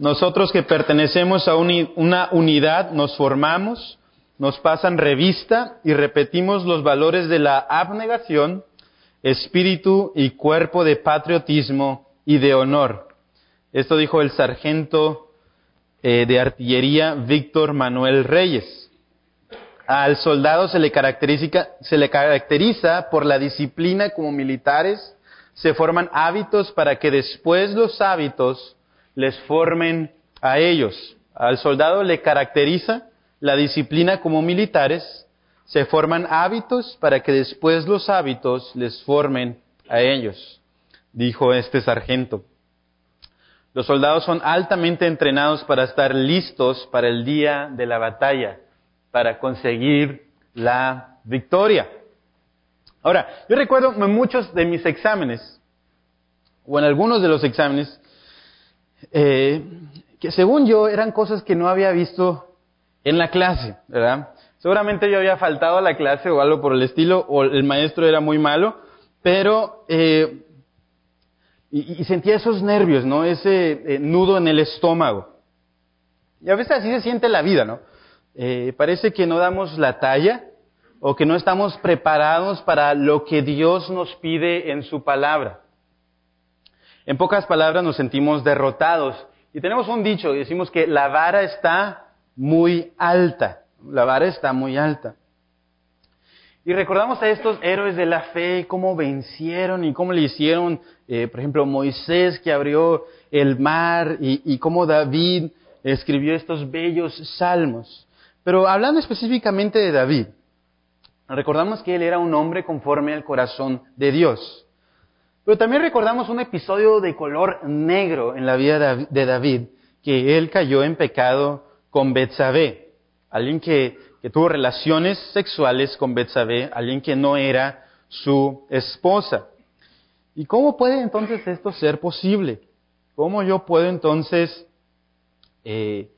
nosotros que pertenecemos a una unidad nos formamos, nos pasan revista y repetimos los valores de la abnegación, espíritu y cuerpo de patriotismo y de honor. Esto dijo el sargento eh, de artillería Víctor Manuel Reyes. Al soldado se le, se le caracteriza por la disciplina como militares, se forman hábitos para que después los hábitos les formen a ellos. Al soldado le caracteriza la disciplina como militares, se forman hábitos para que después los hábitos les formen a ellos, dijo este sargento. Los soldados son altamente entrenados para estar listos para el día de la batalla, para conseguir la victoria. Ahora, yo recuerdo en muchos de mis exámenes, o en algunos de los exámenes, eh, que según yo eran cosas que no había visto en la clase, ¿verdad? Seguramente yo había faltado a la clase o algo por el estilo, o el maestro era muy malo, pero eh, y, sentía esos nervios, ¿no? Ese eh, nudo en el estómago. Y a veces así se siente la vida, ¿no? Parece que no damos la talla o que no estamos preparados para lo que Dios nos pide en su palabra. En pocas palabras nos sentimos derrotados. Y tenemos un dicho, decimos que la vara está muy alta. La vara está muy alta. Y recordamos a estos héroes de la fe, cómo vencieron y cómo le hicieron, eh, por ejemplo, Moisés que abrió el mar y, y cómo David escribió estos bellos salmos. Pero hablando específicamente de David, recordamos que él era un hombre conforme al corazón de Dios. Pero también recordamos un episodio de color negro en la vida de David, que él cayó en pecado con Betsabé, alguien que, tuvo relaciones sexuales con Betsabé, alguien que no era su esposa. ¿Y cómo puede entonces esto ser posible? ¿Cómo yo puedo entonces eh,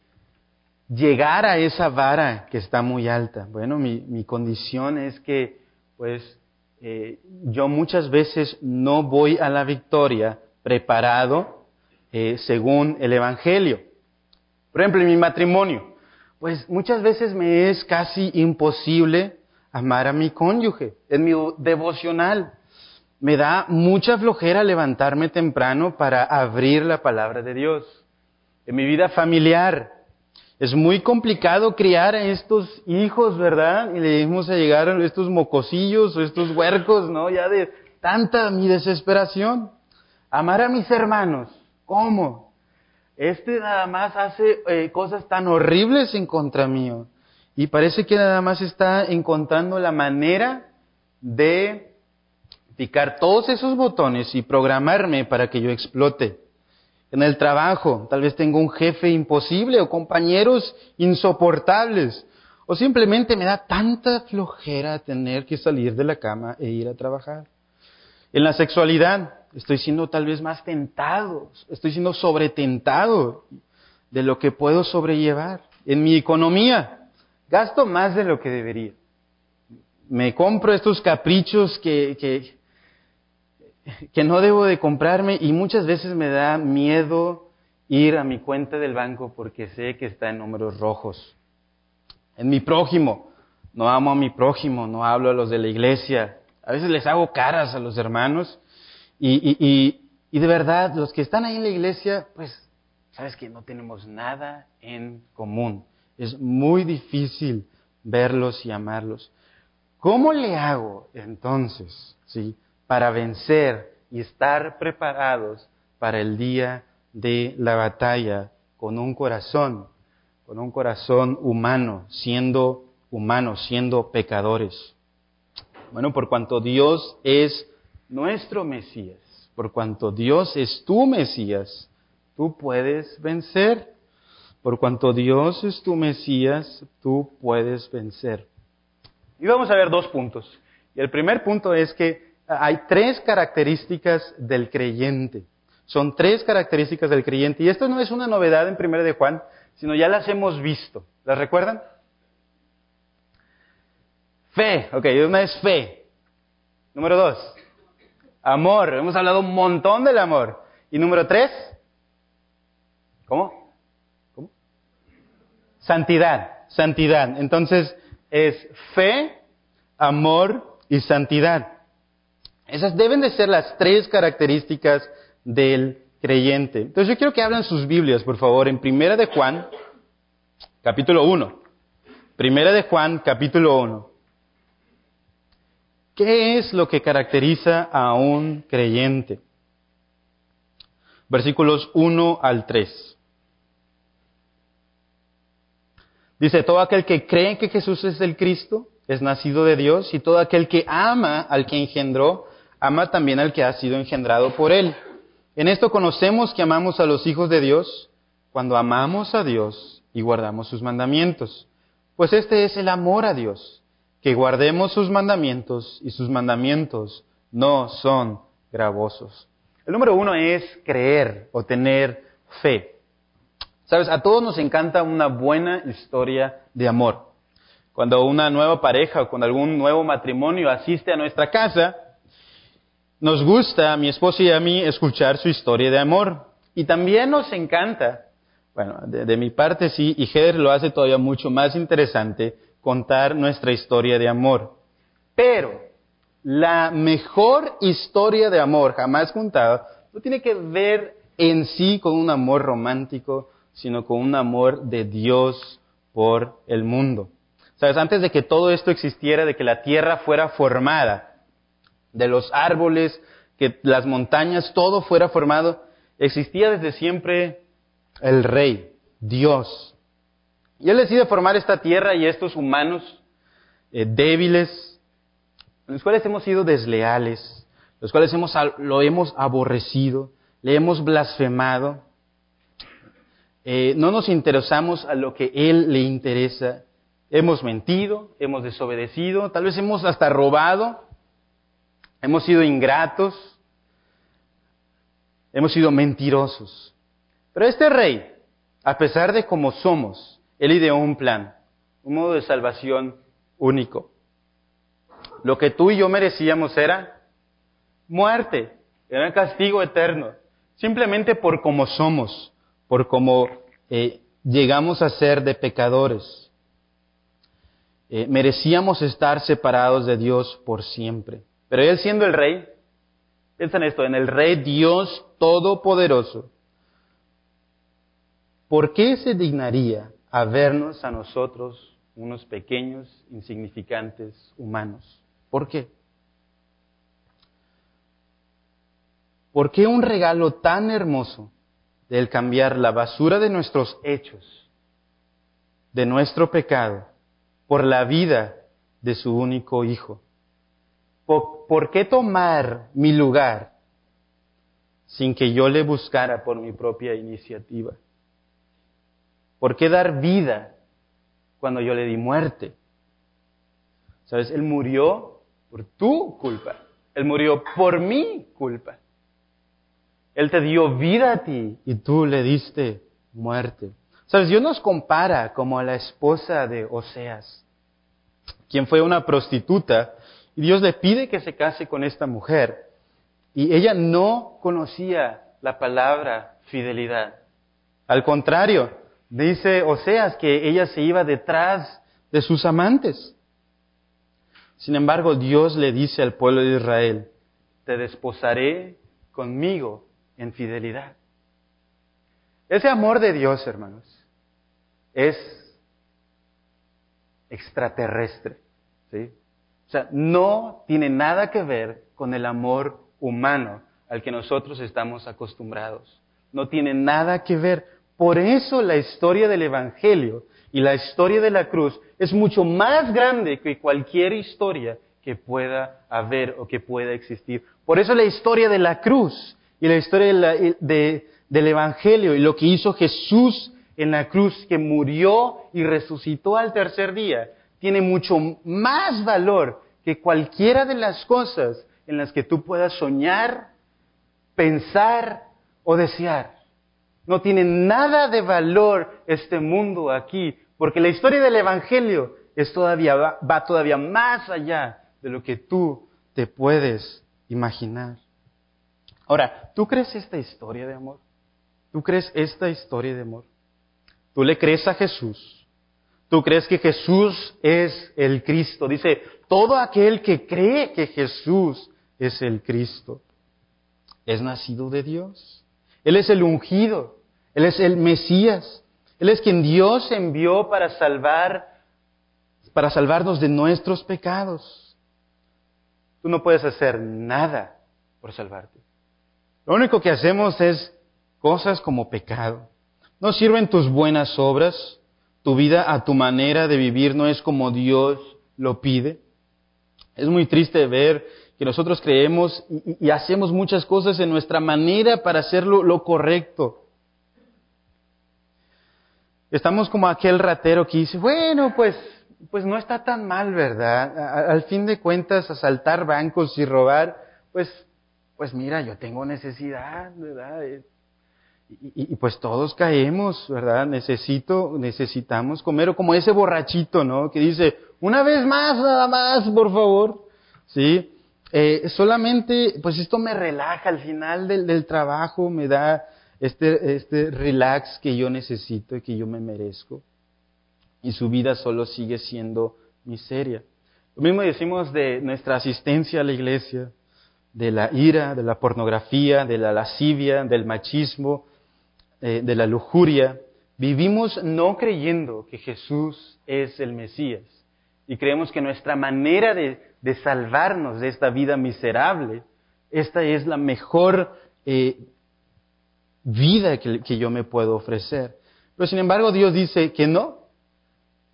llegar a esa vara que está muy alta? Bueno, mi, condición es que, pues, eh, yo muchas veces no voy a la victoria preparado eh, según el Evangelio. Por ejemplo, en mi matrimonio, pues muchas veces me es casi imposible amar a mi cónyuge. En mi devocional me da mucha flojera levantarme temprano para abrir la palabra de Dios. En mi vida familiar es muy complicado criar a estos hijos, ¿verdad? Y le dimos a llegar estos mocosillos o estos huercos, ¿no? Ya de tanta mi desesperación. Amar a mis hermanos, ¿cómo? Este nada más hace eh, cosas tan horribles en contra mío. Y parece que nada más está encontrando la manera de picar todos esos botones y programarme para que yo explote. En el trabajo, tal vez tengo un jefe imposible o compañeros insoportables. O simplemente me da tanta flojera tener que salir de la cama e ir a trabajar. En la sexualidad, estoy siendo tal vez más tentado, estoy siendo sobretentado de lo que puedo sobrellevar. En mi economía, gasto más de lo que debería. Me compro estos caprichos que, que, que no debo de comprarme y muchas veces me da miedo ir a mi cuenta del banco porque sé que está en números rojos. En mi prójimo, no amo a mi prójimo, no hablo a los de la iglesia. A veces les hago caras a los hermanos y, de verdad, los que están ahí en la iglesia, pues, sabes que no tenemos nada en común. Es muy difícil verlos y amarlos. ¿Cómo le hago entonces, sí, para vencer y estar preparados para el día de la batalla con un corazón, con un corazón humano, siendo humanos, siendo pecadores? Bueno, por cuanto Dios es nuestro Mesías. Por cuanto Dios es tu Mesías, tú puedes vencer. Por cuanto Dios es tu Mesías, tú puedes vencer. Y vamos a ver dos puntos. Y el primer punto es que hay tres características del creyente. Son tres características del creyente. Y esto no es una novedad en 1 de Juan, sino ya las hemos visto. ¿Las recuerdan? Fe. Ok, una es fe. Número dos, Amor, hemos hablado un montón del amor. Y número tres, ¿cómo? Santidad, santidad. Entonces es fe, amor y santidad. Esas deben de ser las tres características del creyente. Entonces yo quiero que hablen sus Biblias, por favor, en Primera de Juan, capítulo 1. Primera de Juan, capítulo 1. ¿Qué es lo que caracteriza a un creyente? Versículos 1 al 3. Dice, todo aquel que cree que Jesús es el Cristo es nacido de Dios y todo aquel que ama al que engendró, ama también al que ha sido engendrado por él. En esto conocemos que amamos a los hijos de Dios cuando amamos a Dios y guardamos sus mandamientos. Pues este es el amor a Dios, que guardemos sus mandamientos y sus mandamientos no son gravosos. El número uno es creer o tener fe. Sabes, a todos nos encanta una buena historia de amor. Cuando una nueva pareja o cuando algún nuevo matrimonio asiste a nuestra casa, nos gusta, a mi esposa y a mí, escuchar su historia de amor. Y también nos encanta, bueno, de, mi parte sí, y Heather lo hace todavía mucho más interesante, contar nuestra historia de amor. Pero la mejor historia de amor jamás contada no tiene que ver en sí con un amor romántico, sino con un amor de Dios por el mundo. Sabes, antes de que todo esto existiera, de que la tierra fuera formada, de los árboles, que las montañas, todo fuera formado, existía desde siempre el rey, Dios. Y él decide formar esta tierra y estos humanos eh, débiles, los cuales hemos sido desleales, los cuales hemos, lo hemos aborrecido, le hemos blasfemado, eh, no nos interesamos a lo que Él le interesa, hemos mentido, hemos desobedecido, tal vez hemos hasta robado, Hemos sido ingratos, hemos sido mentirosos. Pero este rey, a pesar de cómo somos, él ideó un plan, un modo de salvación único. Lo que tú y yo merecíamos era muerte, era castigo eterno, simplemente por cómo somos, por cómo eh, llegamos a ser de pecadores. Eh, merecíamos estar separados de Dios por siempre. Pero él siendo el rey, piensa en esto, en el rey Dios Todopoderoso, ¿por qué se dignaría a vernos a nosotros, unos pequeños, insignificantes humanos? ¿Por qué? ¿Por qué un regalo tan hermoso del cambiar la basura de nuestros hechos, de nuestro pecado, por la vida de su único Hijo? ¿Por, qué tomar mi lugar sin que yo le buscara por mi propia iniciativa? ¿Por qué dar vida cuando yo le di muerte? ¿Sabes? Él murió por tu culpa. Él murió por mi culpa. Él te dio vida a ti y tú le diste muerte. ¿Sabes? Dios nos compara como a la esposa de Oseas, quien fue una prostituta Dios le pide que se case con esta mujer. Y ella no conocía la palabra fidelidad. Al contrario, dice Oseas que ella se iba detrás de sus amantes. Sin embargo, Dios le dice al pueblo de Israel, te desposaré conmigo en fidelidad. Ese amor de Dios, hermanos, es extraterrestre. ¿sí? O sea, no tiene nada que ver con el amor humano al que nosotros estamos acostumbrados. No tiene nada que ver. Por eso la historia del Evangelio y la historia de la cruz es mucho más grande que cualquier historia que pueda haber o que pueda existir. Por eso la historia de la cruz y la historia del Evangelio y lo que hizo Jesús en la cruz, que murió y resucitó al tercer día, tiene mucho más valor que cualquiera de las cosas en las que tú puedas soñar, pensar o desear. No tiene nada de valor este mundo aquí, porque la historia del Evangelio es todavía, va todavía más allá de lo que tú te puedes imaginar. Ahora, ¿tú crees esta historia de amor? ¿Tú crees esta historia de amor? ¿Tú le crees a Jesús? Tú crees que Jesús es el Cristo. Dice, todo aquel que cree que Jesús es el Cristo es nacido de Dios. Él es el ungido. Él es el Mesías. Él es quien Dios envió para salvar, para salvarnos de nuestros pecados. Tú no puedes hacer nada por salvarte. Lo único que hacemos es cosas como pecado. No sirven tus buenas obras, tu vida a tu manera de vivir no es como Dios lo pide. Es muy triste ver que nosotros creemos y, hacemos muchas cosas en nuestra manera para hacerlo lo correcto. Estamos como aquel ratero que dice, bueno, pues, pues no está tan mal, ¿verdad? Al fin de cuentas, asaltar bancos y robar, pues, pues mira, yo tengo necesidad, ¿verdad? Y, pues todos caemos, ¿verdad? Necesito, necesitamos comer, o como ese borrachito, ¿no? Que dice, una vez más, nada más, por favor, ¿sí? Eh, solamente, pues esto me relaja al final del, del trabajo, me da este, este relax que yo necesito y que yo me merezco. Y su vida solo sigue siendo miseria. Lo mismo decimos de nuestra asistencia a la iglesia, de la ira, de la pornografía, de la lascivia, del machismo, eh, de la lujuria. Vivimos no creyendo que Jesús es el Mesías y creemos que nuestra manera de, de salvarnos de esta vida miserable, esta es la mejor eh, vida que, yo me puedo ofrecer. Pero sin embargo Dios dice que no.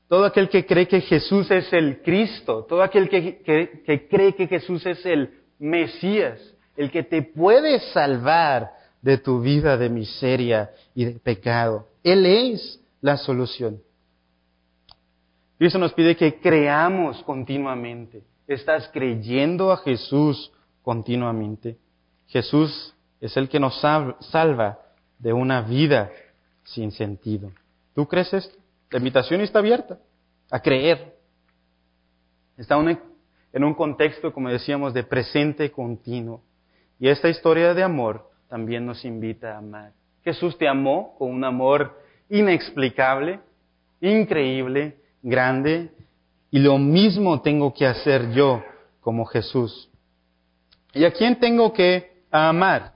Todo aquel que cree que Jesús es el Cristo, todo aquel que, que cree que Jesús es el Mesías, el que te puede salvar de tu vida de miseria y de pecado. Él es la solución. Cristo nos pide que creamos continuamente. Estás creyendo a Jesús continuamente. Jesús es el que nos salva de una vida sin sentido. ¿Tú crees esto? La invitación está abierta a creer. Está en un contexto, como decíamos, de presente continuo. Y esta historia de amor también nos invita a amar. Jesús te amó con un amor inexplicable, increíble, grande, y lo mismo tengo que hacer yo como Jesús. ¿Y a quién tengo que amar?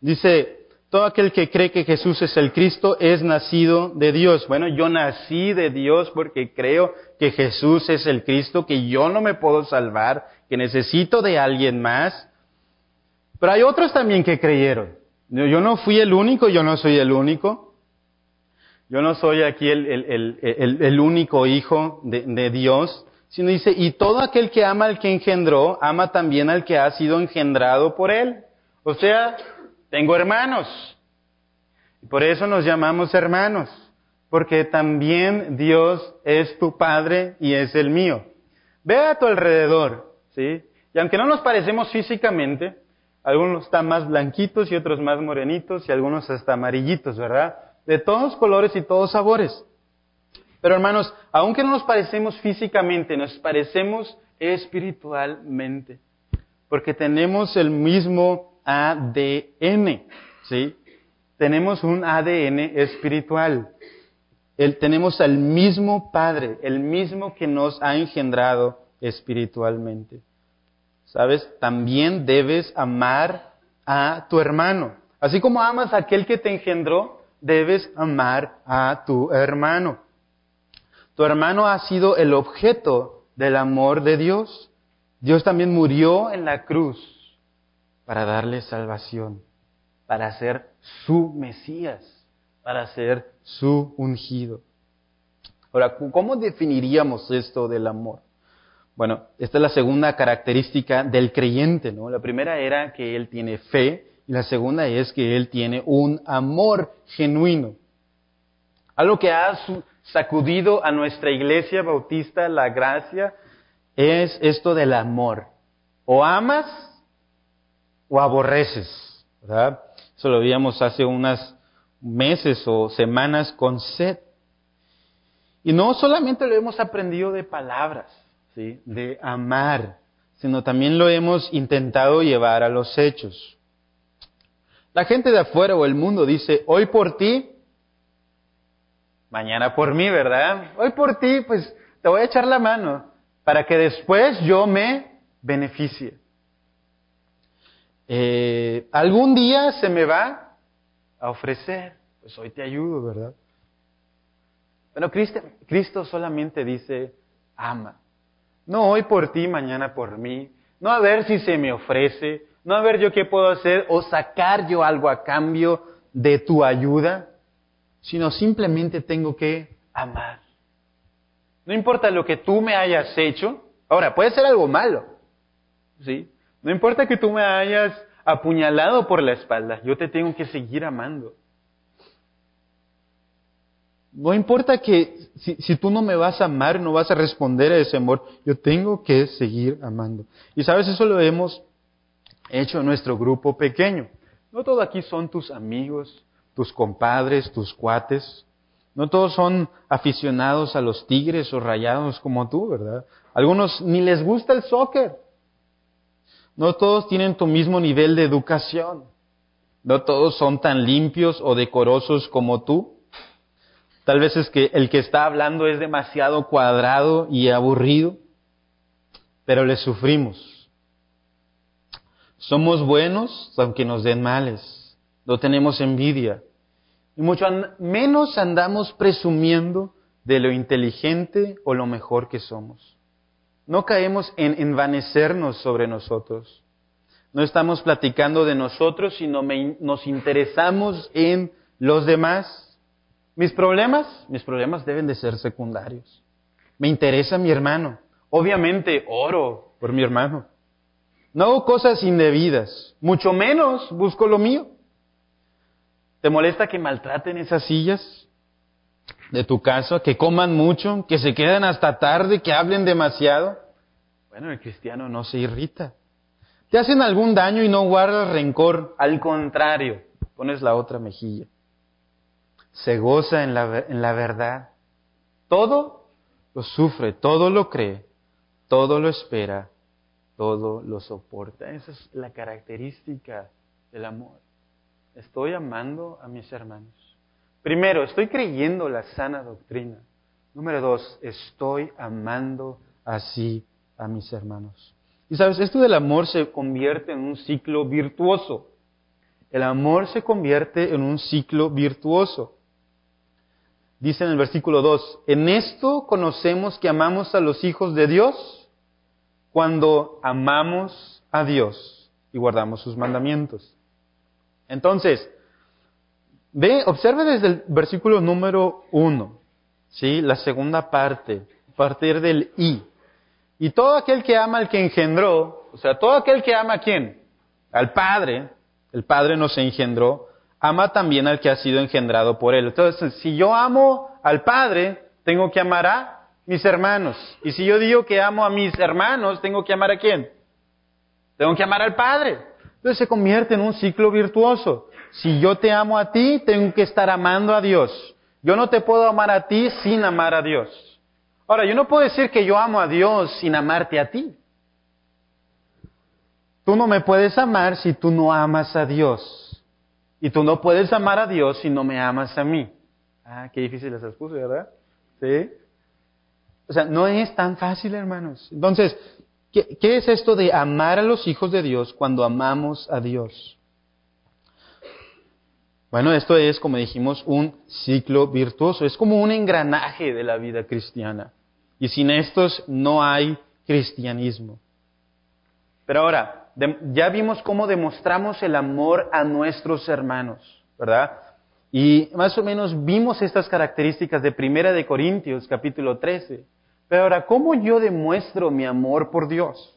Dice, todo aquel que cree que Jesús es el Cristo es nacido de Dios. Bueno, yo nací de Dios porque creo que Jesús es el Cristo, que yo no me puedo salvar, que necesito de alguien más. Pero hay otros también que creyeron. Yo no fui el único, yo no soy el único. Yo no soy aquí el, único hijo de, de Dios, sino dice, y todo aquel que ama al que engendró, ama también al que ha sido engendrado por él. O sea, tengo hermanos. Y por eso nos llamamos hermanos, porque también Dios es tu Padre y es el mío. Ve a tu alrededor, ¿sí? Y aunque no nos parecemos físicamente, algunos están más blanquitos y otros más morenitos y algunos hasta amarillitos, ¿verdad? De todos colores y todos sabores. Pero hermanos, aunque no nos parecemos físicamente, nos parecemos espiritualmente, porque tenemos el mismo ADN, ¿sí? Tenemos un ADN espiritual. El, tenemos al mismo Padre, el mismo que nos ha engendrado espiritualmente. ¿Sabes? También debes amar a tu hermano. Así como amas a aquel que te engendró, debes amar a tu hermano. Tu hermano ha sido el objeto del amor de Dios. Dios también murió en la cruz para darle salvación, para ser su Mesías, para ser su ungido. Ahora, ¿cómo definiríamos esto del amor? Bueno, esta es la segunda característica del creyente, ¿no? La primera era que él tiene fe y la segunda es que él tiene un amor genuino. Algo que ha sacudido a nuestra iglesia bautista la gracia es esto del amor. O amas o aborreces, ¿verdad? Eso lo veíamos hace unas meses o semanas con sed. Y no solamente lo hemos aprendido de palabras, de amar, sino también lo hemos intentado llevar a los hechos. La gente de afuera o el mundo dice, hoy por ti mañana por mí, ¿verdad? Hoy por ti, pues te voy a echar la mano para que después yo me beneficie. Eh, algún día se me va a ofrecer, pues hoy te ayudo, ¿verdad? Cristo, Cristo solamente dice, ama. No hoy por ti, mañana por mí. No a ver si se me ofrece, no a ver yo qué puedo hacer o sacar yo algo a cambio de tu ayuda, sino simplemente tengo que amar. No importa lo que tú me hayas hecho, ahora puede ser algo malo, ¿sí? No importa que tú me hayas apuñalado por la espalda, yo te tengo que seguir amando. No importa que si, tú no me vas a amar, no vas a responder a ese amor, yo tengo que seguir amando. Y sabes, eso lo hemos hecho en nuestro grupo pequeño. No todos aquí son tus amigos, tus compadres, tus cuates. No todos son aficionados a los tigres o rayados como tú, ¿verdad? Algunos ni les gusta el soccer. No todos tienen tu mismo nivel de educación. No todos son tan limpios o decorosos como tú. Tal vez es que el que está hablando es demasiado cuadrado y aburrido, pero le sufrimos. Somos buenos aunque nos den males. No tenemos envidia. Y mucho menos andamos presumiendo de lo inteligente o lo mejor que somos. No caemos en envanecernos sobre nosotros. No estamos platicando de nosotros, sino nos interesamos en los demás. Mis problemas, mis problemas deben de ser secundarios. Me interesa mi hermano. Obviamente oro por mi hermano. No hago cosas indebidas, mucho menos busco lo mío. ¿Te molesta que maltraten esas sillas de tu casa, que coman mucho, que se queden hasta tarde, que hablen demasiado? Bueno, el cristiano no se irrita. ¿Te hacen algún daño y no guardas rencor? Al contrario, pones la otra mejilla se goza en la, en la verdad. Todo lo sufre, todo lo cree, todo lo espera, todo lo soporta. Esa es la característica del amor. Estoy amando a mis hermanos. Primero, estoy creyendo la sana doctrina. Número dos, estoy amando así a mis hermanos. Y sabes, esto del amor se convierte en un ciclo virtuoso. El amor se convierte en un ciclo virtuoso. Dice en el versículo 2, en esto conocemos que amamos a los hijos de Dios cuando amamos a Dios y guardamos sus mandamientos. Entonces, ve, observe desde el versículo número 1, ¿sí? la segunda parte, a partir del I. Y todo aquel que ama al que engendró, o sea, todo aquel que ama a quién? Al Padre, el Padre nos engendró, ama también al que ha sido engendrado por él. Entonces, si yo amo al Padre, tengo que amar a mis hermanos. Y si yo digo que amo a mis hermanos, tengo que amar a quién? Tengo que amar al Padre. Entonces se convierte en un ciclo virtuoso. Si yo te amo a ti, tengo que estar amando a Dios. Yo no te puedo amar a ti sin amar a Dios. Ahora, yo no puedo decir que yo amo a Dios sin amarte a ti. Tú no me puedes amar si tú no amas a Dios. Y tú no puedes amar a Dios si no me amas a mí. Ah, qué difícil les puse, ¿verdad? Sí. O sea, no es tan fácil, hermanos. Entonces, ¿qué, ¿qué, es esto de amar a los hijos de Dios cuando amamos a Dios? Bueno, esto es, como dijimos, un ciclo virtuoso. Es como un engranaje de la vida cristiana. Y sin estos no hay cristianismo. Pero ahora, ya vimos cómo demostramos el amor a nuestros hermanos, ¿verdad? Y más o menos vimos estas características de Primera de Corintios, capítulo 13. Pero ahora, ¿cómo yo demuestro mi amor por Dios?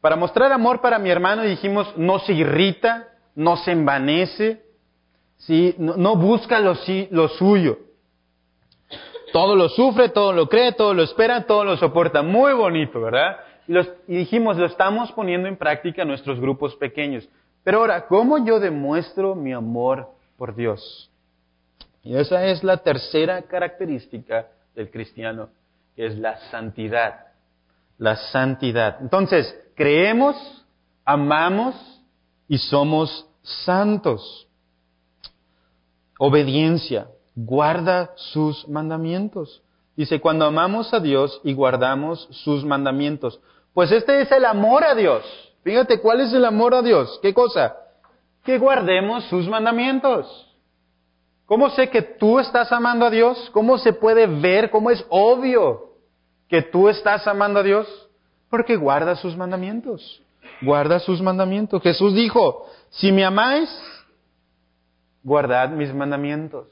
Para mostrar amor para mi hermano dijimos, no se irrita, no se envanece, ¿sí? no, busca lo suyo. Todo lo sufre, todo lo cree, todo lo espera, todo lo soporta. Muy bonito, ¿verdad? Y dijimos, lo estamos poniendo en práctica en nuestros grupos pequeños. Pero ahora, ¿cómo yo demuestro mi amor por Dios? Y esa es la tercera característica del cristiano, que es la santidad. La santidad. Entonces, creemos, amamos y somos santos. obediencia, guarda sus mandamientos. Dice, cuando amamos a Dios y guardamos sus mandamientos. Pues este es el amor a Dios. Fíjate, ¿cuál es el amor a Dios? ¿Qué cosa? Que guardemos sus mandamientos. ¿Cómo sé que tú estás amando a Dios? ¿Cómo se puede ver? ¿Cómo es obvio que tú estás amando a Dios? Porque guarda sus mandamientos. Guarda sus mandamientos. Jesús dijo, si me amáis, guardad mis mandamientos.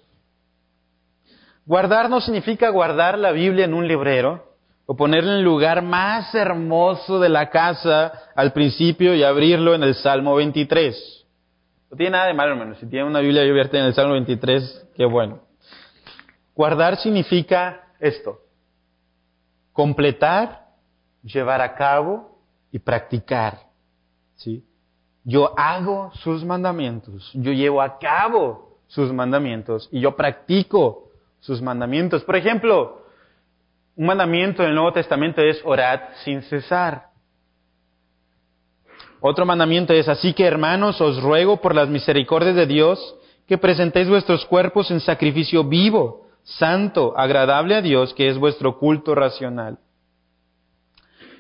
Guardar no significa guardar la Biblia en un librero o ponerla en el lugar más hermoso de la casa al principio y abrirlo en el Salmo 23. No tiene nada de malo, hermano. Si tiene una Biblia abierta en el Salmo 23, qué bueno. Guardar significa esto. Completar, llevar a cabo y practicar. ¿Sí? Yo hago sus mandamientos, yo llevo a cabo sus mandamientos y yo practico sus mandamientos. Por ejemplo, un mandamiento del Nuevo Testamento es orad sin cesar. Otro mandamiento es, así que hermanos, os ruego por las misericordias de Dios que presentéis vuestros cuerpos en sacrificio vivo, santo, agradable a Dios, que es vuestro culto racional.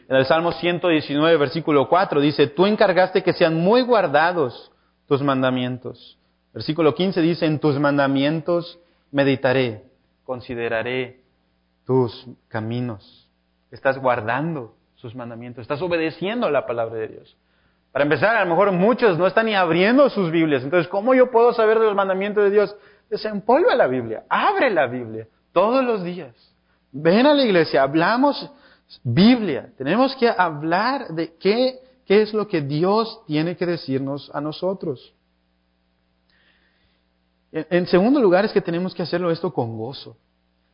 En el Salmo 119, versículo 4 dice, tú encargaste que sean muy guardados tus mandamientos. Versículo 15 dice, en tus mandamientos meditaré consideraré tus caminos. Estás guardando sus mandamientos, estás obedeciendo la palabra de Dios. Para empezar, a lo mejor muchos no están ni abriendo sus Biblias. Entonces, ¿cómo yo puedo saber de los mandamientos de Dios? Desempolva la Biblia, abre la Biblia todos los días. Ven a la iglesia, hablamos Biblia. Tenemos que hablar de qué, qué es lo que Dios tiene que decirnos a nosotros. En segundo lugar es que tenemos que hacerlo esto con gozo.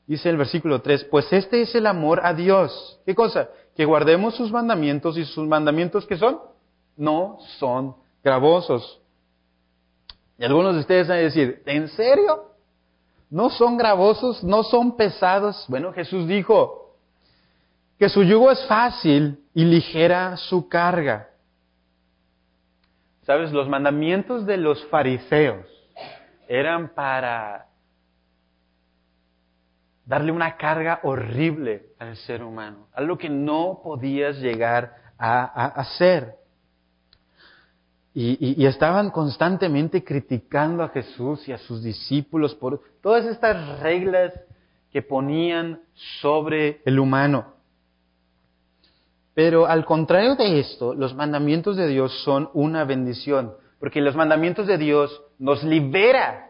Dice el versículo 3, pues este es el amor a Dios. ¿Qué cosa? Que guardemos sus mandamientos y sus mandamientos que son no son gravosos. Y algunos de ustedes van a decir, ¿en serio? ¿No son gravosos? ¿No son pesados? Bueno, Jesús dijo que su yugo es fácil y ligera su carga. ¿Sabes? Los mandamientos de los fariseos eran para darle una carga horrible al ser humano, algo que no podías llegar a, hacer. Y, estaban constantemente criticando a Jesús y a sus discípulos por todas estas reglas que ponían sobre el humano. Pero al contrario de esto, los mandamientos de Dios son una bendición, porque los mandamientos de Dios nos libera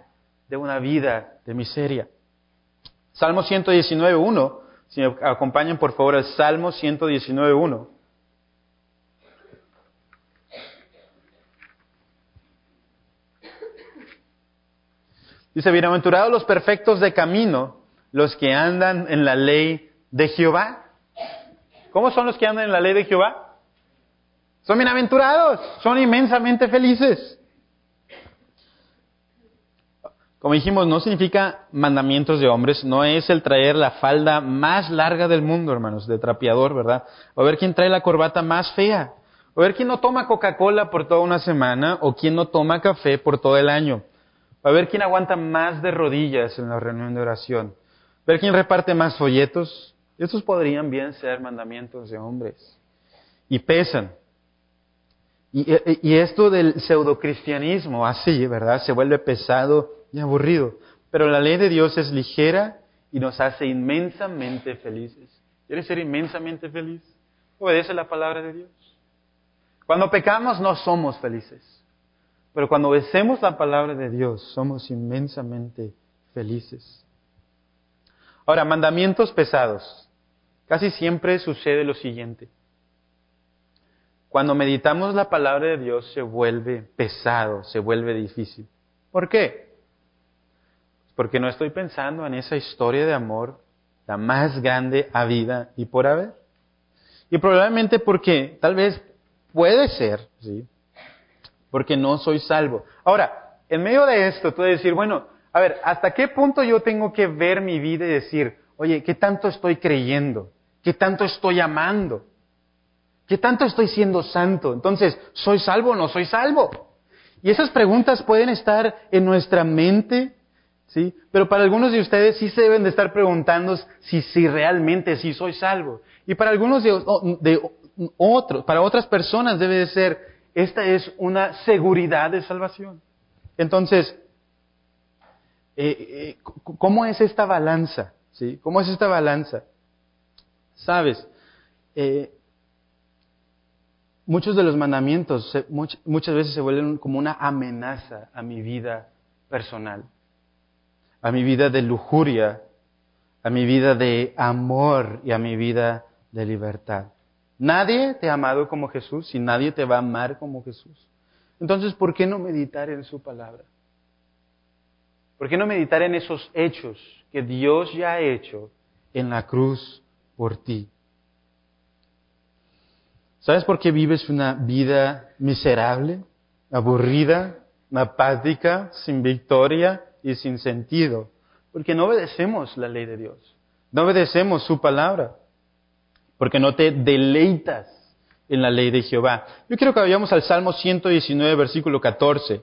de una vida de miseria. Salmo 119.1, si me acompañan por favor al Salmo 119.1. Dice, bienaventurados los perfectos de camino, los que andan en la ley de Jehová. ¿Cómo son los que andan en la ley de Jehová? Son bienaventurados, son inmensamente felices. Como dijimos, no significa mandamientos de hombres, no es el traer la falda más larga del mundo, hermanos, de trapeador, ¿verdad? O ver quién trae la corbata más fea. O ver quién no toma Coca-Cola por toda una semana o quién no toma café por todo el año. A ver quién aguanta más de rodillas en la reunión de oración. Ver quién reparte más folletos. Estos podrían bien ser mandamientos de hombres. Y pesan. Y, y esto del pseudocristianismo, así, ¿verdad? Se vuelve pesado y aburrido. Pero la ley de Dios es ligera y nos hace inmensamente felices. ¿Quieres ser inmensamente feliz? Obedece la palabra de Dios. Cuando pecamos no somos felices. Pero cuando obedecemos la palabra de Dios somos inmensamente felices. Ahora, mandamientos pesados. Casi siempre sucede lo siguiente. Cuando meditamos la palabra de Dios se vuelve pesado, se vuelve difícil. ¿Por qué? Porque no estoy pensando en esa historia de amor, la más grande a vida y por haber. Y probablemente porque, tal vez puede ser, ¿sí? Porque no soy salvo. Ahora, en medio de esto, tú decir, bueno, a ver, ¿hasta qué punto yo tengo que ver mi vida y decir, oye, ¿qué tanto estoy creyendo? ¿Qué tanto estoy amando? ¿Qué tanto estoy siendo santo? Entonces, ¿soy salvo o no soy salvo? Y esas preguntas pueden estar en nuestra mente ¿sí? Pero para algunos de ustedes sí se deben de estar preguntando si, si realmente sí soy salvo. Y para algunos de, de otros, para otras personas debe de ser, esta es una seguridad de salvación. Entonces, eh, eh, ¿cómo es esta balanza? ¿Sí? ¿Cómo es esta balanza? Sabes, eh, muchos de los mandamientos muchas veces se vuelven como una amenaza a mi vida personal, a mi vida de lujuria, a mi vida de amor y a mi vida de libertad. Nadie te ha amado como Jesús y nadie te va a amar como Jesús. Entonces, ¿por qué no meditar en su palabra? ¿Por qué no meditar en esos hechos que Dios ya ha hecho en la cruz por ti? ¿Sabes por qué vives una vida miserable, aburrida, apática, sin victoria y sin sentido? Porque no obedecemos la ley de Dios, no obedecemos su palabra, porque no te deleitas en la ley de Jehová. Yo quiero que vayamos al Salmo 119, versículo 14.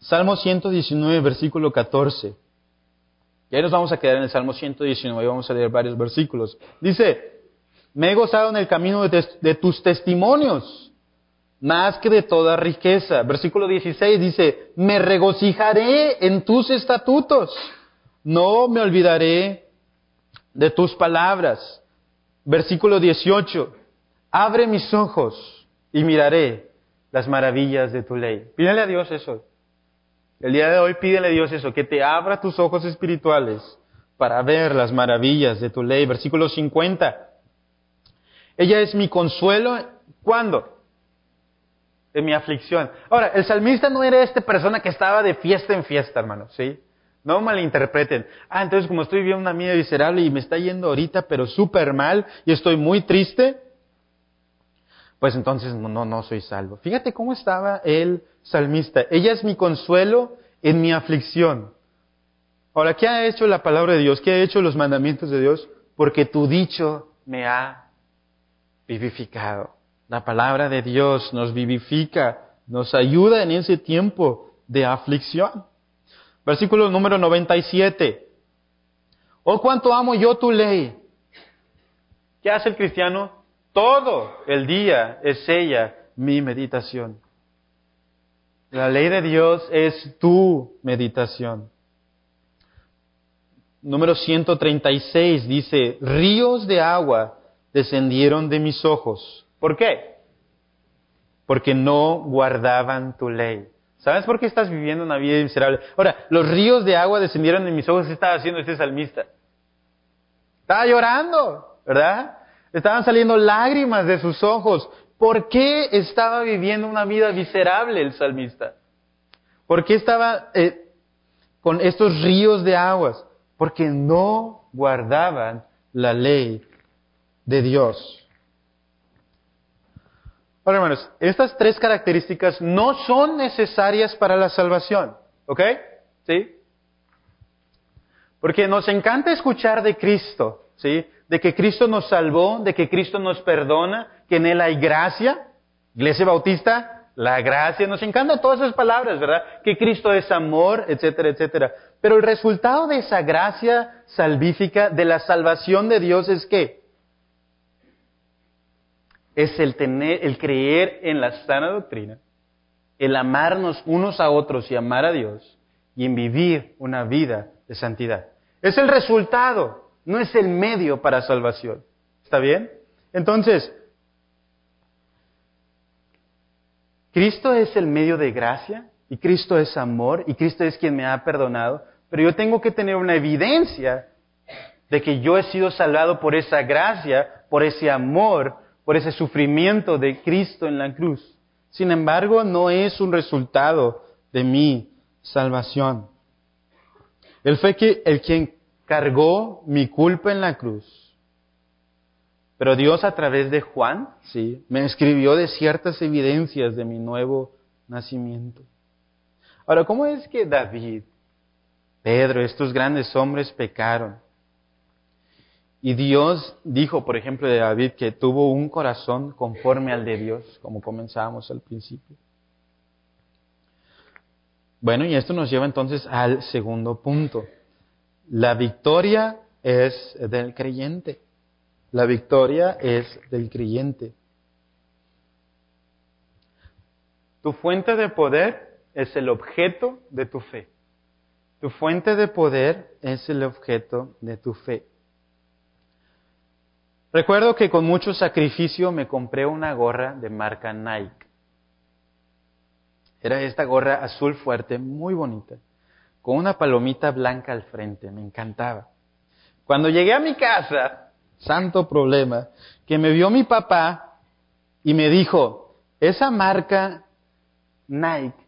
Salmo 119, versículo 14. Y ahí nos vamos a quedar en el Salmo 119 y vamos a leer varios versículos. Dice, me he gozado en el camino de, tus testimonios, más que de toda riqueza. Versículo 16 dice, me regocijaré en tus estatutos, no me olvidaré de tus palabras. Versículo 18, abre mis ojos y miraré las maravillas de tu ley. Pídele a Dios eso. El día de hoy pídele a Dios eso, que te abra tus ojos espirituales para ver las maravillas de tu ley. Versículo 50. Ella es mi consuelo. ¿Cuándo? En mi aflicción. Ahora, el salmista no era esta persona que estaba de fiesta en fiesta, hermano, ¿sí? No malinterpreten. Ah, entonces como estoy viviendo una vida miserable y me está yendo ahorita, pero súper mal y estoy muy triste, pues entonces no, no soy salvo. Fíjate cómo estaba el salmista. Ella es mi consuelo en mi aflicción. Ahora, ¿qué ha hecho la palabra de Dios? ¿Qué ha hecho los mandamientos de Dios? Porque tu dicho me ha vivificado. La palabra de Dios nos vivifica, nos ayuda en ese tiempo de aflicción. Versículo número 97. Oh, cuánto amo yo tu ley. ¿Qué hace el cristiano? Todo el día es ella mi meditación. La ley de Dios es tu meditación. Número 136 dice, ríos de agua descendieron de mis ojos. ¿Por qué? Porque no guardaban tu ley. ¿Sabes por qué estás viviendo una vida miserable? Ahora, los ríos de agua descendieron de mis ojos. ¿Qué estaba haciendo este salmista? Estaba llorando, ¿verdad? Estaban saliendo lágrimas de sus ojos. ¿Por qué estaba viviendo una vida miserable el salmista? ¿Por qué estaba eh, con estos ríos de aguas? Porque no guardaban la ley de Dios. Ahora, hermanos, estas tres características no son necesarias para la salvación. ¿Ok? ¿Sí? Porque nos encanta escuchar de Cristo, ¿sí? De que Cristo nos salvó, de que Cristo nos perdona, que en Él hay gracia. Iglesia Bautista, la gracia. Nos encantan todas esas palabras, ¿verdad? Que Cristo es amor, etcétera, etcétera. Pero el resultado de esa gracia salvífica, de la salvación de Dios, es que es el tener, el creer en la sana doctrina, el amarnos unos a otros y amar a Dios, y en vivir una vida de santidad. Es el resultado, no es el medio para salvación. ¿Está bien? Entonces, Cristo es el medio de gracia y Cristo es amor y Cristo es quien me ha perdonado, pero yo tengo que tener una evidencia de que yo he sido salvado por esa gracia, por ese amor, por ese sufrimiento de Cristo en la cruz. Sin embargo, no es un resultado de mi salvación. Él fue el quien cargó mi culpa en la cruz. Pero Dios a través de Juan, sí, me escribió de ciertas evidencias de mi nuevo nacimiento. Ahora, ¿cómo es que David, Pedro, estos grandes hombres pecaron? Y Dios dijo, por ejemplo, de David que tuvo un corazón conforme al de Dios, como comenzábamos al principio. Bueno, y esto nos lleva entonces al segundo punto. La victoria es del creyente. La victoria es del creyente. Tu fuente de poder es el objeto de tu fe. Tu fuente de poder es el objeto de tu fe. Recuerdo que con mucho sacrificio me compré una gorra de marca Nike. Era esta gorra azul fuerte, muy bonita, con una palomita blanca al frente, me encantaba. Cuando llegué a mi casa, santo problema, que me vio mi papá y me dijo, esa marca Nike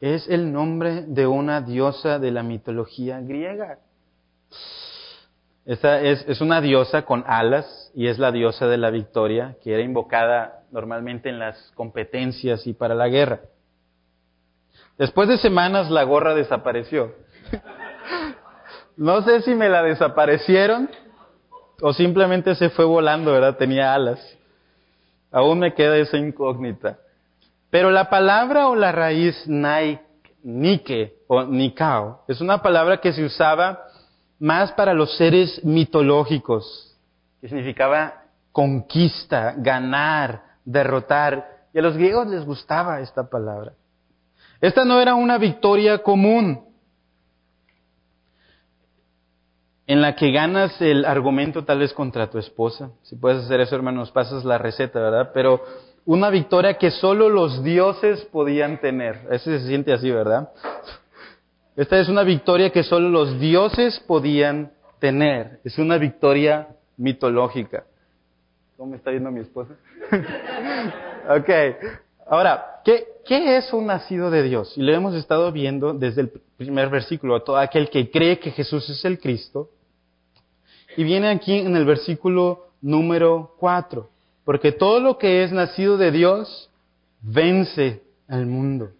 es el nombre de una diosa de la mitología griega. Es, es, una diosa con alas y es la diosa de la victoria que era invocada normalmente en las competencias y para la guerra. Después de semanas la gorra desapareció. no sé si me la desaparecieron o simplemente se fue volando, ¿verdad? Tenía alas. Aún me queda esa incógnita. Pero la palabra o la raíz nike o nikao es una palabra que se usaba más para los seres mitológicos, que significaba conquista, ganar, derrotar. Y a los griegos les gustaba esta palabra. Esta no era una victoria común en la que ganas el argumento tal vez contra tu esposa. Si puedes hacer eso, hermanos, pasas la receta, ¿verdad? Pero una victoria que solo los dioses podían tener. Ese se siente así, ¿verdad? Esta es una victoria que solo los dioses podían tener. Es una victoria mitológica. ¿Cómo me está viendo mi esposa? ok. Ahora, ¿qué, ¿qué, es un nacido de Dios? Y lo hemos estado viendo desde el primer versículo, todo aquel que cree que Jesús es el Cristo. Y viene aquí en el versículo número 4. Porque todo lo que es nacido de Dios vence al mundo.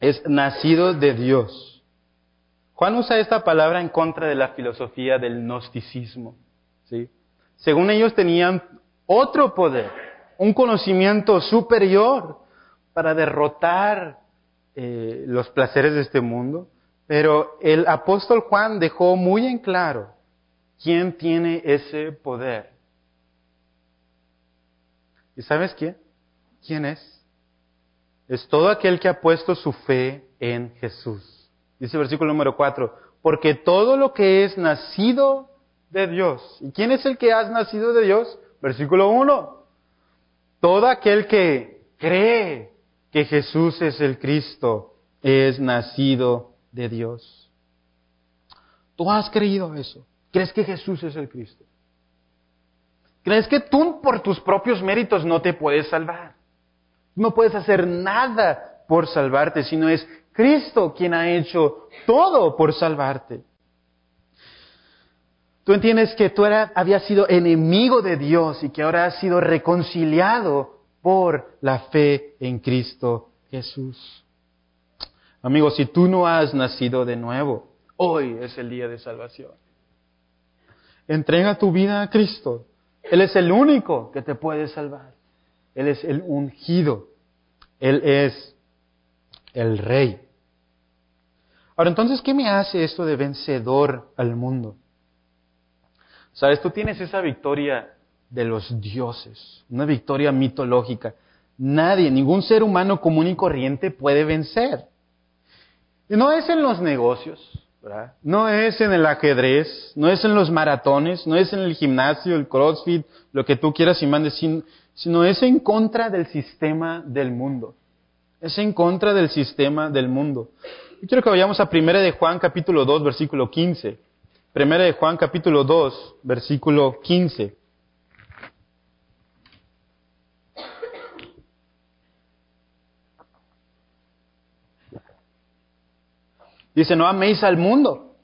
Es nacido de Dios. Juan usa esta palabra en contra de la filosofía del gnosticismo. ¿sí? Según ellos tenían otro poder, un conocimiento superior para derrotar eh, los placeres de este mundo. Pero el apóstol Juan dejó muy en claro quién tiene ese poder. ¿Y sabes quién? ¿Quién es? Es todo aquel que ha puesto su fe en Jesús. Dice el versículo número 4, porque todo lo que es nacido de Dios. ¿Y quién es el que has nacido de Dios? Versículo 1. Todo aquel que cree que Jesús es el Cristo es nacido de Dios. ¿Tú has creído eso? ¿Crees que Jesús es el Cristo? ¿Crees que tú por tus propios méritos no te puedes salvar? No puedes hacer nada por salvarte, sino es Cristo quien ha hecho todo por salvarte. Tú entiendes que tú era, habías sido enemigo de Dios y que ahora has sido reconciliado por la fe en Cristo Jesús. Amigo, si tú no has nacido de nuevo, hoy es el día de salvación. Entrega tu vida a Cristo. Él es el único que te puede salvar. Él es el ungido. Él es el rey. Ahora, entonces, ¿qué me hace esto de vencedor al mundo? Sabes, tú tienes esa victoria de los dioses, una victoria mitológica. Nadie, ningún ser humano común y corriente puede vencer. Y no es en los negocios, no es en el ajedrez, no es en los maratones, no es en el gimnasio, el crossfit, lo que tú quieras y mandes, sino es en contra del sistema del mundo. Es en contra del sistema del mundo. Yo quiero que vayamos a 1 de Juan capítulo 2, versículo 15. 1 de Juan capítulo 2, versículo 15. Dice, no améis al mundo,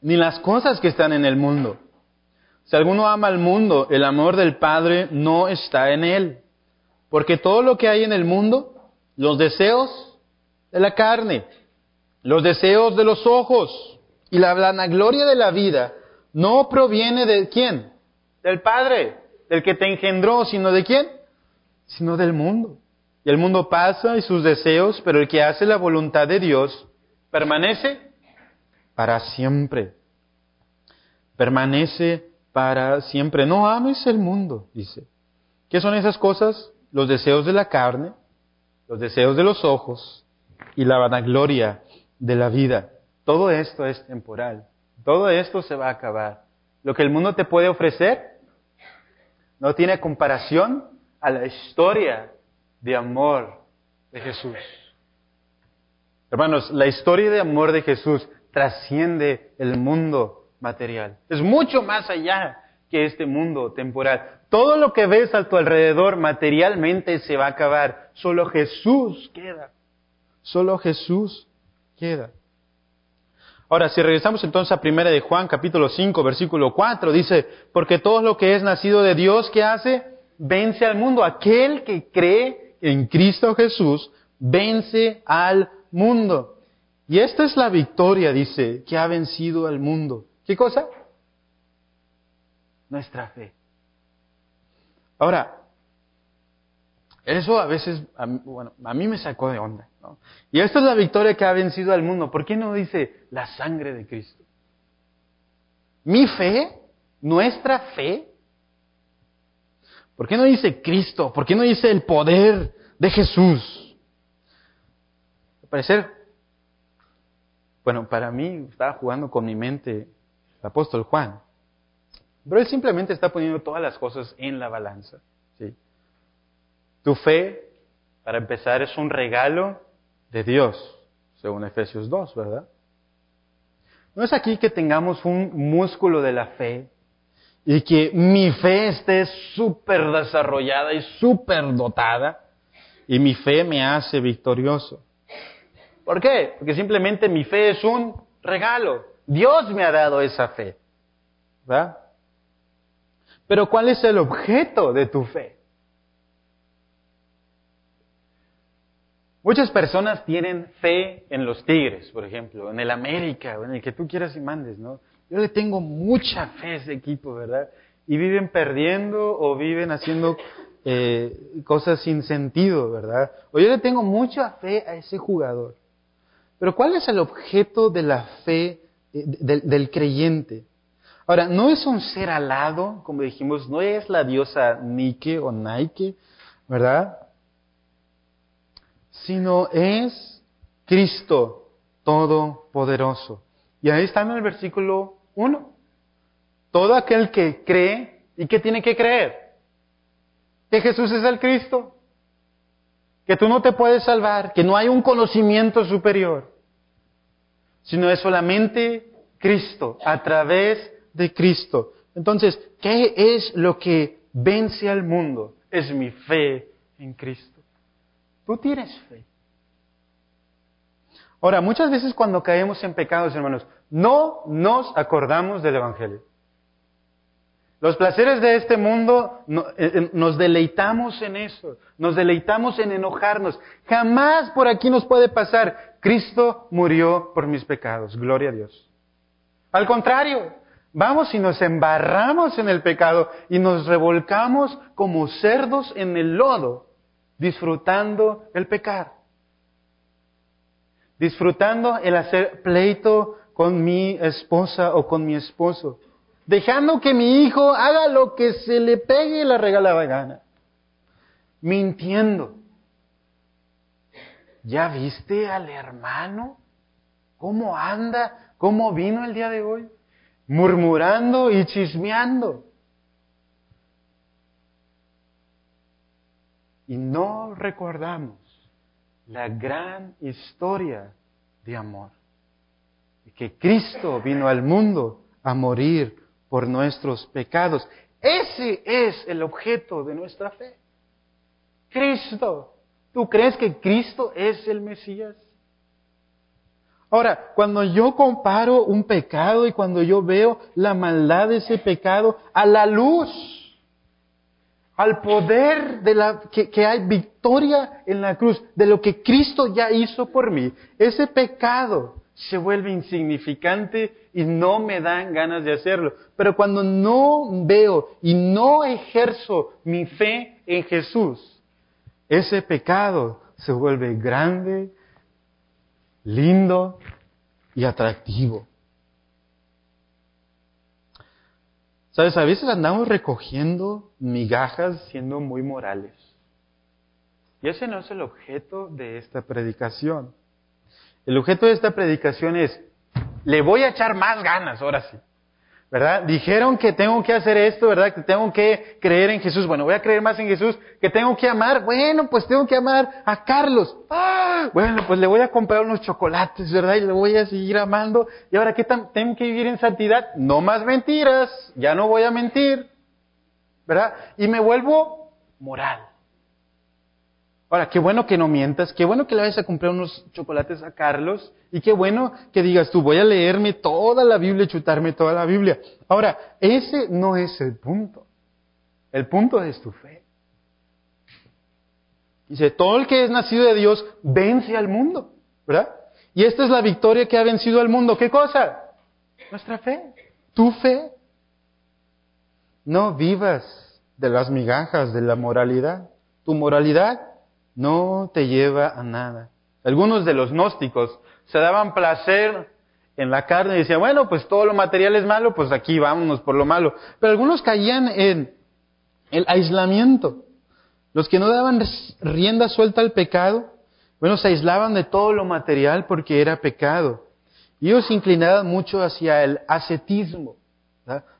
ni las cosas que están en el mundo. Si alguno ama al mundo, el amor del Padre no está en él. Porque todo lo que hay en el mundo, los deseos de la carne, los deseos de los ojos y la vanagloria de la vida, no proviene de quién? Del Padre, del que te engendró, sino de quién? Sino del mundo. Y el mundo pasa y sus deseos, pero el que hace la voluntad de Dios permanece para siempre. Permanece para siempre. No ames el mundo, dice. ¿Qué son esas cosas? Los deseos de la carne, los deseos de los ojos y la vanagloria de la vida. Todo esto es temporal. Todo esto se va a acabar. Lo que el mundo te puede ofrecer no tiene comparación a la historia de amor de Jesús. Hermanos, la historia de amor de Jesús trasciende el mundo material. Es mucho más allá que este mundo temporal. Todo lo que ves a tu alrededor materialmente se va a acabar. Solo Jesús queda. Solo Jesús queda. Ahora, si regresamos entonces a 1 de Juan, capítulo 5, versículo 4, dice, porque todo lo que es nacido de Dios, ¿qué hace? Vence al mundo. Aquel que cree en Cristo Jesús, vence al mundo. Y esta es la victoria, dice, que ha vencido al mundo. ¿Qué cosa? Nuestra fe. Ahora, eso a veces, bueno, a mí me sacó de onda. Y esta es la victoria que ha vencido al mundo. ¿Por qué no dice la sangre de Cristo? Mi fe, nuestra fe. ¿Por qué no dice Cristo? ¿Por qué no dice el poder de Jesús? Al parecer, bueno, para mí estaba jugando con mi mente el apóstol Juan. Pero él simplemente está poniendo todas las cosas en la balanza. ¿sí? Tu fe, para empezar, es un regalo de Dios, según Efesios 2, ¿verdad? No es aquí que tengamos un músculo de la fe y que mi fe esté súper desarrollada y súper dotada y mi fe me hace victorioso. ¿Por qué? Porque simplemente mi fe es un regalo. Dios me ha dado esa fe. ¿Verdad? Pero ¿cuál es el objeto de tu fe? Muchas personas tienen fe en los Tigres, por ejemplo, en el América, en el que tú quieras y mandes, ¿no? Yo le tengo mucha fe a ese equipo, ¿verdad? Y viven perdiendo o viven haciendo eh, cosas sin sentido, ¿verdad? O yo le tengo mucha fe a ese jugador. Pero ¿cuál es el objeto de la fe del, del creyente? Ahora, no es un ser alado, como dijimos, no es la diosa Nike o Nike, ¿verdad? sino es Cristo Todopoderoso. Y ahí está en el versículo 1. Todo aquel que cree, ¿y qué tiene que creer? Que Jesús es el Cristo. Que tú no te puedes salvar, que no hay un conocimiento superior, sino es solamente Cristo, a través de Cristo. Entonces, ¿qué es lo que vence al mundo? Es mi fe en Cristo. Tú tienes fe. Ahora, muchas veces cuando caemos en pecados, hermanos, no nos acordamos del Evangelio. Los placeres de este mundo eh, eh, nos deleitamos en eso, nos deleitamos en enojarnos. Jamás por aquí nos puede pasar, Cristo murió por mis pecados, gloria a Dios. Al contrario, vamos y nos embarramos en el pecado y nos revolcamos como cerdos en el lodo disfrutando el pecar, disfrutando el hacer pleito con mi esposa o con mi esposo, dejando que mi hijo haga lo que se le pegue la regalada gana, mintiendo. ¿Ya viste al hermano? ¿Cómo anda? ¿Cómo vino el día de hoy? Murmurando y chismeando. y no recordamos la gran historia de amor. Que Cristo vino al mundo a morir por nuestros pecados. Ese es el objeto de nuestra fe. Cristo. ¿Tú crees que Cristo es el Mesías? Ahora, cuando yo comparo un pecado y cuando yo veo la maldad de ese pecado a la luz al poder de la, que, que, hay victoria en la cruz, de lo que Cristo ya hizo por mí, ese pecado se vuelve insignificante y no me dan ganas de hacerlo. Pero cuando no veo y no ejerzo mi fe en Jesús, ese pecado se vuelve grande, lindo y atractivo. Sabes, a veces andamos recogiendo migajas siendo muy morales. Y ese no es el objeto de esta predicación. El objeto de esta predicación es, le voy a echar más ganas, ahora sí. ¿verdad? Dijeron que tengo que hacer esto, ¿verdad? Que tengo que creer en Jesús. Bueno, voy a creer más en Jesús. Que tengo que amar. Bueno, pues tengo que amar a Carlos. Ah, bueno, pues le voy a comprar unos chocolates, ¿verdad? Y le voy a seguir amando. ¿Y ahora qué tengo que vivir en santidad? No más mentiras. Ya no voy a mentir. ¿Verdad? Y me vuelvo moral. Ahora, qué bueno que no mientas, qué bueno que le vayas a comprar unos chocolates a Carlos y qué bueno que digas tú, voy a leerme toda la Biblia, chutarme toda la Biblia. Ahora, ese no es el punto. El punto es tu fe. Dice, todo el que es nacido de Dios vence al mundo, ¿verdad? Y esta es la victoria que ha vencido al mundo. ¿Qué cosa? Nuestra fe, tu fe. No vivas de las migajas de la moralidad. Tu moralidad no te lleva a nada. Algunos de los gnósticos se daban placer en la carne y decían, bueno, pues todo lo material es malo, pues aquí vámonos por lo malo. Pero algunos caían en el aislamiento. Los que no daban rienda suelta al pecado, bueno, se aislaban de todo lo material porque era pecado. Y ellos se inclinaban mucho hacia el ascetismo.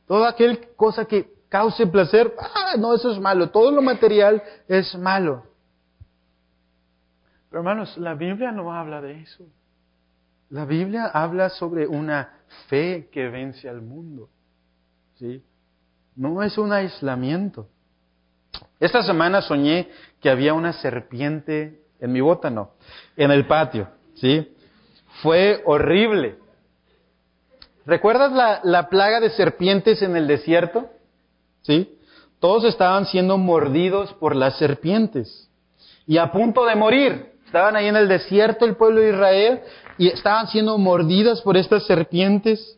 Toda aquella cosa que cause placer, ah, no, eso es malo. Todo lo material es malo. Hermanos, la Biblia no habla de eso. La Biblia habla sobre una fe que vence al mundo. ¿sí? No es un aislamiento. Esta semana soñé que había una serpiente en mi bótano, en el patio. ¿sí? Fue horrible. ¿Recuerdas la, la plaga de serpientes en el desierto? ¿Sí? Todos estaban siendo mordidos por las serpientes y a punto de morir. Estaban ahí en el desierto el pueblo de Israel y estaban siendo mordidas por estas serpientes.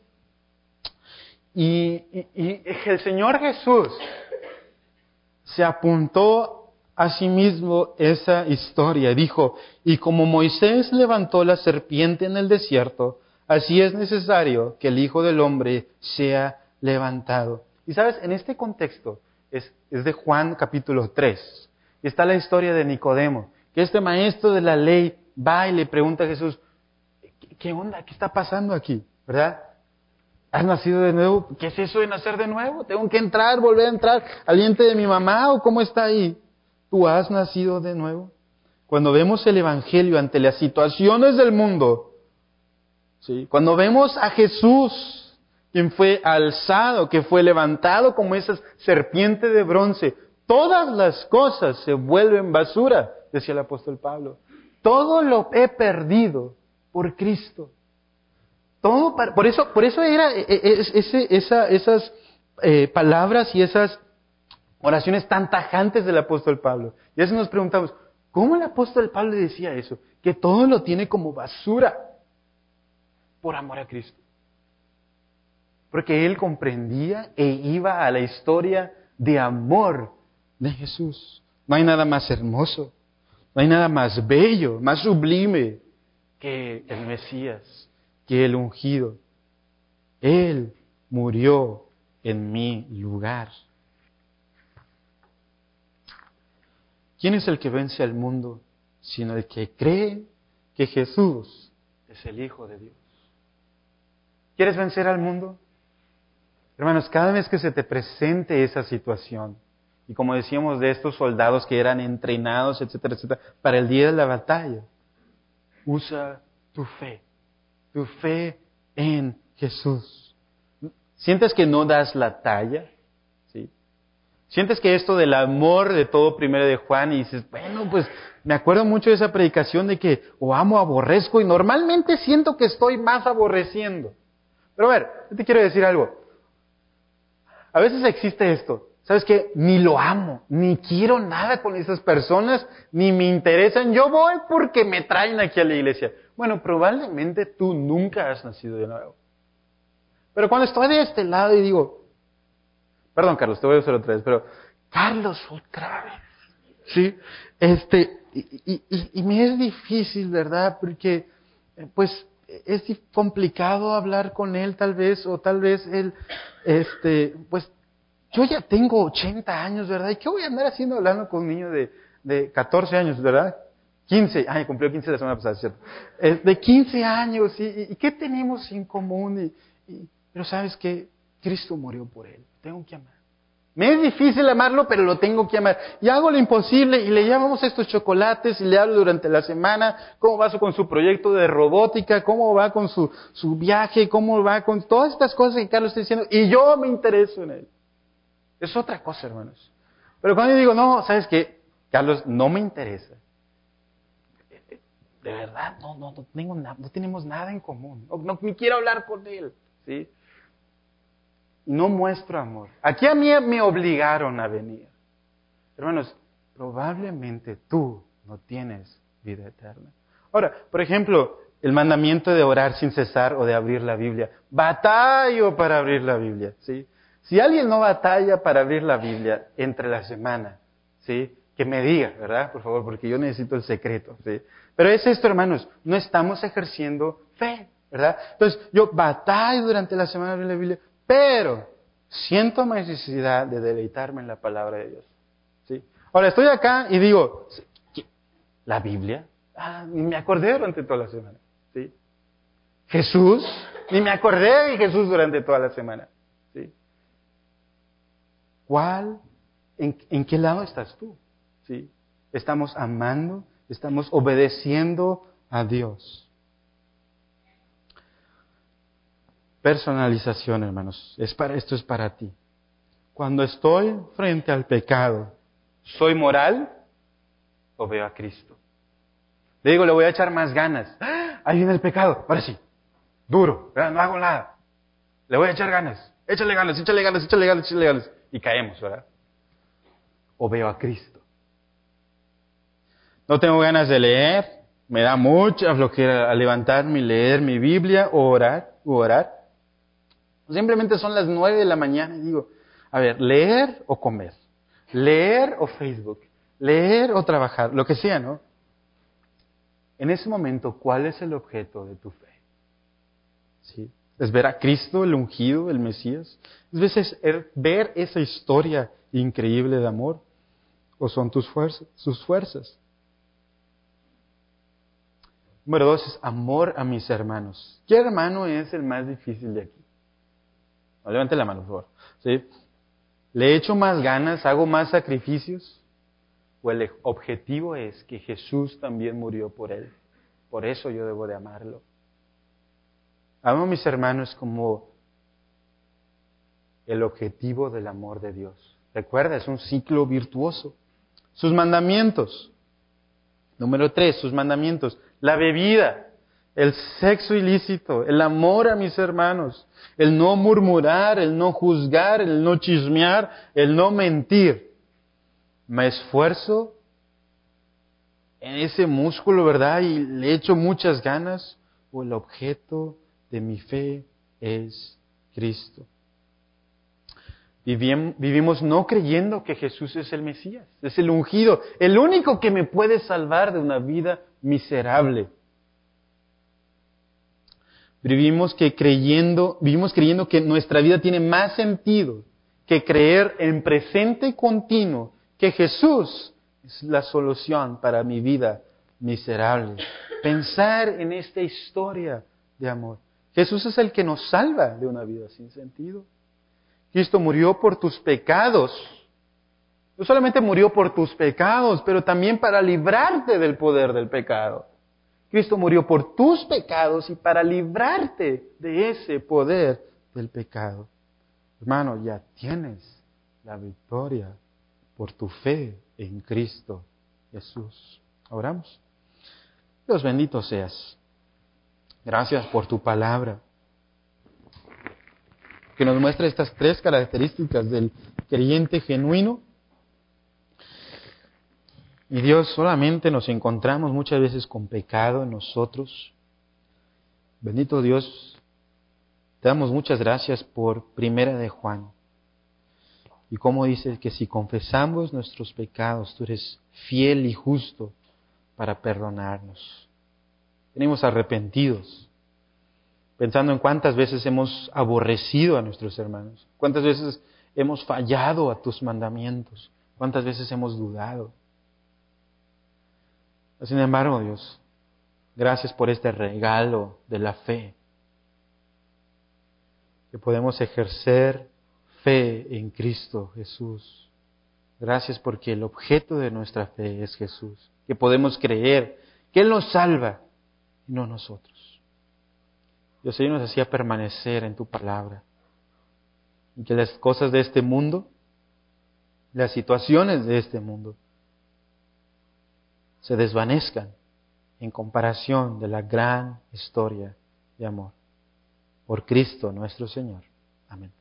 Y, el Señor Jesús se apuntó a sí mismo esa historia. Dijo, y como Moisés levantó la serpiente en el desierto, así es necesario que el Hijo del Hombre sea levantado. Y sabes, en este contexto es, es de Juan capítulo 3. Y está la historia de Nicodemo que este maestro de la ley va y le pregunta a Jesús, ¿qué onda? ¿Qué está pasando aquí? ¿Verdad? ¿Has nacido de nuevo? ¿Qué es eso de nacer de nuevo? ¿Tengo que entrar, volver a entrar al diente de mi mamá o cómo está ahí? ¿Tú has nacido de nuevo? Cuando vemos el Evangelio ante las situaciones del mundo, ¿sí? cuando vemos a Jesús, quien fue alzado, que fue levantado como esa serpiente de bronce, todas las cosas se vuelven basura decía el apóstol Pablo. Todo lo he perdido por Cristo. Todo por eso, por eso era e, e, esas eh, palabras y esas oraciones tan tajantes del apóstol Pablo. Y eso nos preguntamos, ¿cómo el apóstol Pablo decía eso? Que todo lo tiene como basura por amor a Cristo. Porque él comprendía e iba a la historia de amor de Jesús. No hay nada más hermoso, no hay nada más bello, más sublime que el Mesías, que el ungido. Él murió en mi lugar. ¿Quién es el que vence al mundo? Sino el que cree que Jesús es el Hijo de Dios. ¿Quieres vencer al mundo? Hermanos, cada vez que se te presente esa situación, y como decíamos de estos soldados que eran entrenados, etcétera, etcétera, para el día de la batalla. Usa tu fe, tu fe en Jesús. ¿Sientes que no das la talla? ¿Sí? ¿Sientes que esto del amor de todo primero de Juan y dices, bueno, pues me acuerdo mucho de esa predicación de que o amo, aborrezco y normalmente siento que estoy más aborreciendo. Pero a ver, yo te quiero decir algo. A veces existe esto. ¿Sabes qué? Ni lo amo, ni quiero nada con esas personas, ni me interesan. Yo voy porque me traen aquí a la iglesia. Bueno, probablemente tú nunca has nacido de nuevo. Pero cuando estoy de este lado y digo, perdón Carlos, te voy a hacer otra vez, pero Carlos, otra vez. ¿sí? Este, y, y, y, me es difícil, ¿verdad? Porque, eh, pues, es complicado hablar con él tal vez, o tal vez él, este, pues, yo ya tengo 80 años, ¿verdad? ¿Y qué voy a andar haciendo hablando con un niño de, de 14 años, ¿verdad? 15, ay, cumplió 15 la semana pasada, ¿cierto? Eh, de 15 años, ¿y, qué tenemos en común? Y, pero sabes que Cristo murió por él, tengo que amar. Me es difícil amarlo, pero lo tengo que amar. Y hago lo imposible y le llevamos estos chocolates y le hablo durante la semana cómo va con su proyecto de robótica, cómo va con su, su viaje, cómo va con todas estas cosas que Carlos está diciendo. Y yo me intereso en él. Es otra cosa, hermanos. Pero cuando yo digo, no, ¿sabes qué? Carlos, no me interesa. De verdad, no, no, no, tengo tenemos nada en común. No, no, quiero hablar con él. ¿sí? no muestro amor. Aquí a mí me obligaron a venir. Hermanos, probablemente tú no tienes vida eterna. Ahora, por ejemplo, el mandamiento de orar sin cesar o de abrir la Biblia. Batallo para abrir la Biblia, ¿sí? Si alguien no batalla para abrir la Biblia entre la semana, ¿sí? Que me diga, ¿verdad? Por favor, porque yo necesito el secreto, ¿sí? Pero es esto, hermanos, no estamos ejerciendo fe, ¿verdad? Entonces, yo batallo durante la semana de la Biblia, pero siento más necesidad de deleitarme en la palabra de Dios. ¿sí? Ahora estoy acá y digo, ¿la Biblia? Ah, ni me acordé durante toda la semana. ¿sí? Jesús, ni me acordé de Jesús durante toda la semana. ¿Cuál, en, en qué lado estás tú? ¿sí? ¿Estamos amando? ¿Estamos obedeciendo a Dios? Personalización, hermanos. Es para, esto es para ti. Cuando estoy frente al pecado, ¿soy moral o veo a Cristo? Le digo, le voy a echar más ganas. ¡Ah! Ahí viene el pecado. Ahora sí. Duro. No hago nada. Le voy a echar ganas. Échale ganas, échale ganas, échale ganas, échale ganas. Y caemos, ¿verdad? O veo a Cristo. No tengo ganas de leer. Me da mucha flojera levantarme y leer mi Biblia o orar, o orar. Simplemente son las nueve de la mañana y digo, a ver, leer o comer, leer o Facebook, leer o trabajar, lo que sea, ¿no? En ese momento, ¿cuál es el objeto de tu fe? ¿Sí? ¿Es ver a Cristo, el ungido, el Mesías? ¿Es ver esa historia increíble de amor? ¿O son tus fuerzas, sus fuerzas? Número dos es amor a mis hermanos. ¿Qué hermano es el más difícil de aquí? levante la mano, por favor. ¿Sí? ¿Le echo más ganas? ¿Hago más sacrificios? ¿O el objetivo es que Jesús también murió por él? Por eso yo debo de amarlo. Amo a mis hermanos como el objetivo del amor de Dios. Recuerda, es un ciclo virtuoso. Sus mandamientos. Número tres, sus mandamientos. La bebida el sexo ilícito, el amor a mis hermanos, el no murmurar, el no juzgar, el no chismear, el no mentir. Me esfuerzo en ese músculo, ¿verdad? Y le echo muchas ganas, o el objeto de mi fe es Cristo. Vivimos no creyendo que Jesús es el Mesías, es el ungido, el único que me puede salvar de una vida miserable. Vivimos que creyendo, vivimos creyendo que nuestra vida tiene más sentido que creer en presente continuo que Jesús es la solución para mi vida miserable. Pensar en esta historia de amor. Jesús es el que nos salva de una vida sin sentido. Cristo murió por tus pecados. No solamente murió por tus pecados, pero también para librarte del poder del pecado. Cristo murió por tus pecados y para librarte de ese poder del pecado. Hermano, ya tienes la victoria por tu fe en Cristo Jesús. Oramos. Dios bendito seas. Gracias por tu palabra. Que nos muestra estas tres características del creyente genuino y Dios solamente nos encontramos muchas veces con pecado en nosotros. Bendito Dios, te damos muchas gracias por Primera de Juan, Y como dice que si confesamos nuestros pecados, tú eres fiel y justo para perdonarnos. Venimos arrepentidos, pensando en cuántas veces hemos aborrecido a nuestros hermanos, cuántas veces hemos fallado a tus mandamientos, cuántas veces hemos dudado. Sin embargo, Dios, gracias por este regalo de la fe, que podemos ejercer fe en Cristo Jesús. Gracias porque el objeto de nuestra fe es Jesús, que podemos creer que Él nos salva no nosotros. Dios, Señor nos hacía permanecer en tu palabra y que las cosas de este mundo, las situaciones de este mundo, se desvanezcan en comparación de la gran historia de amor por Cristo nuestro Señor. Amén.